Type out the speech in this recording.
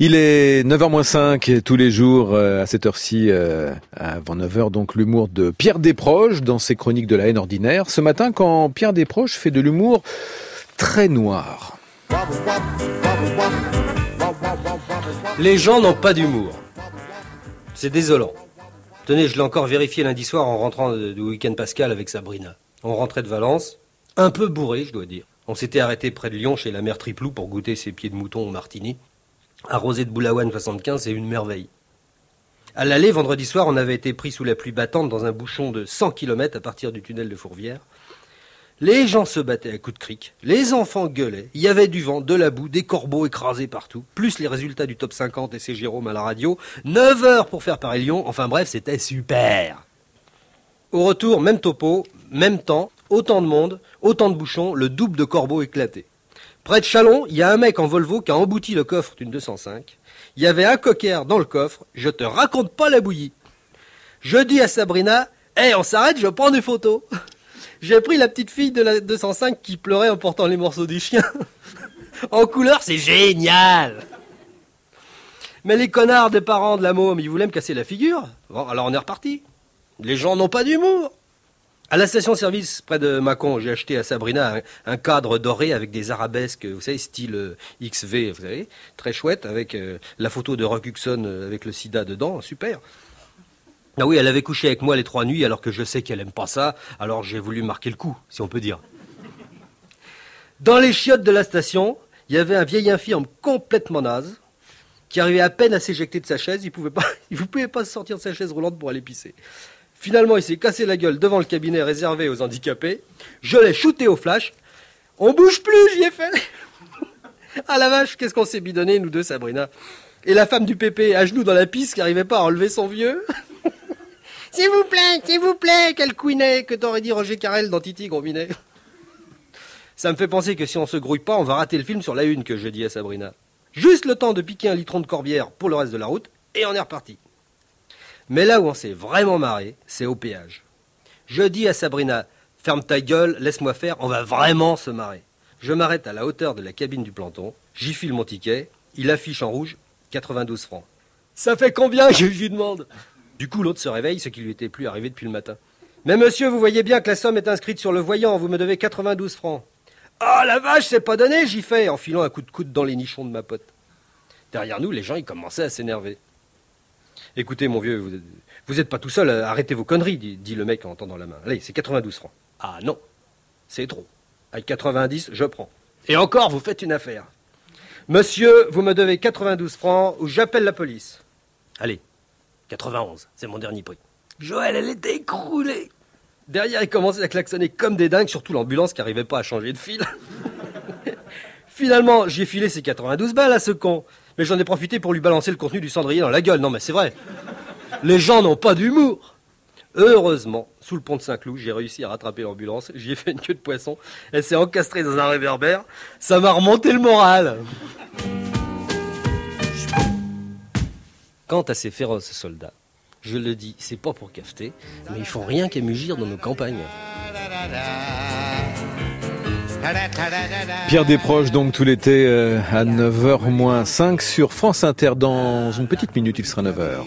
Il est 9h-5 tous les jours euh, à cette heure-ci, euh, avant 9h, donc l'humour de Pierre Desproges dans ses chroniques de la haine ordinaire. Ce matin, quand Pierre Desproges fait de l'humour très noir. Les gens n'ont pas d'humour. C'est désolant. Tenez, je l'ai encore vérifié lundi soir en rentrant du week-end pascal avec Sabrina. On rentrait de Valence, un peu bourré, je dois dire. On s'était arrêté près de Lyon chez la mère Triplou pour goûter ses pieds de mouton au martini. Arrosé de Boulaouane 75, c'est une merveille. À l'aller, vendredi soir, on avait été pris sous la pluie battante dans un bouchon de 100 km à partir du tunnel de Fourvière. Les gens se battaient à coups de cric, les enfants gueulaient, il y avait du vent, de la boue, des corbeaux écrasés partout, plus les résultats du top 50 et c'est Jérôme à la radio, 9 heures pour faire Paris-Lyon, enfin bref, c'était super. Au retour, même topo, même temps, autant de monde, autant de bouchons, le double de corbeaux éclatés. Près de Chalon, il y a un mec en Volvo qui a embouti le coffre d'une 205. Il y avait un coquère dans le coffre. Je te raconte pas la bouillie. Je dis à Sabrina, hé, on s'arrête, je prends des photos. J'ai pris la petite fille de la 205 qui pleurait en portant les morceaux du chien. en couleur, c'est génial. Mais les connards des parents de la môme, ils voulaient me casser la figure. Bon, alors on est reparti. Les gens n'ont pas d'humour. À la station-service près de Mâcon, j'ai acheté à Sabrina un, cadre doré avec des arabesques, vous savez, style euh, XV, vous savez, très chouette, avec euh, la photo de Rock Hudson euh, avec le sida dedans, super. Ah oui, elle avait couché avec moi les trois nuits alors que je sais qu'elle aime pas ça, alors j'ai voulu marquer le coup, si on peut dire. Dans les chiottes de la station, il y avait un vieil infirme complètement naze qui arrivait à peine à s'éjecter de sa chaise, il pouvait pas, il pouvait pas sortir de sa chaise roulante pour aller pisser. Finalement, il s'est cassé la gueule devant le cabinet réservé aux handicapés. Je l'ai shooté au flash. On bouge plus, j'y ai fait. ah la vache, qu'est-ce qu'on s'est bidonné, nous deux, Sabrina. Et la femme du pépé, à genoux dans la piste, qui n'arrivait pas à enlever son vieux. s'il vous plaît, s'il vous plaît, quel couinet que t'aurais dit Roger Carrel dans Titi Combiné. Ça me fait penser que si on se grouille pas, on va rater le film sur la une que je dis à Sabrina. Juste le temps de piquer un litron de corbière pour le reste de la route, et on est reparti. Mais là où on s'est vraiment marré, c'est au péage. Je dis à Sabrina, ferme ta gueule, laisse-moi faire, on va vraiment se marrer. Je m'arrête à la hauteur de la cabine du planton, j'y file mon ticket, il affiche en rouge 92 francs. Ça fait combien Je lui demande? Du coup, l'autre se réveille, ce qui lui était plus arrivé depuis le matin. Mais monsieur, vous voyez bien que la somme est inscrite sur le voyant, vous me devez 92 francs. Ah la vache, c'est pas donné, j'y fais, en filant un coup de coude dans les nichons de ma pote. Derrière nous, les gens, ils commençaient à s'énerver. Écoutez, mon vieux, vous n'êtes pas tout seul, arrêtez vos conneries, dit, le mec en tendant la main. Allez, c'est 92 francs. Ah non, c'est trop. Avec 90, je prends. Et encore, vous faites une affaire. Monsieur, vous me devez 92 francs ou j'appelle la police. Allez, 91, c'est mon dernier prix. Joël, elle était écroulée. Derrière, il commençait à klaxonner comme des dingues, surtout l'ambulance qui n'arrivait pas à changer de fil. Finalement, j'ai filé ces 92 balles à ce con mais j'en ai profité pour lui balancer le contenu du cendrier dans la gueule. Non, mais c'est vrai. Les gens n'ont pas d'humour. Heureusement, sous le pont de Saint-Cloud, j'ai réussi à rattraper l'ambulance. J'y ai fait une queue de poisson. Elle s'est encastrée dans un réverbère. Ça m'a remonté le moral. Quant à ces féroces soldats, je le dis, c'est pas pour cafeter, mais ils font rien qu'à mugir dans nos campagnes. Pierre Desproges, donc tout l'été euh, à 9h moins 5 sur France Inter. Dans une petite minute, il sera 9h.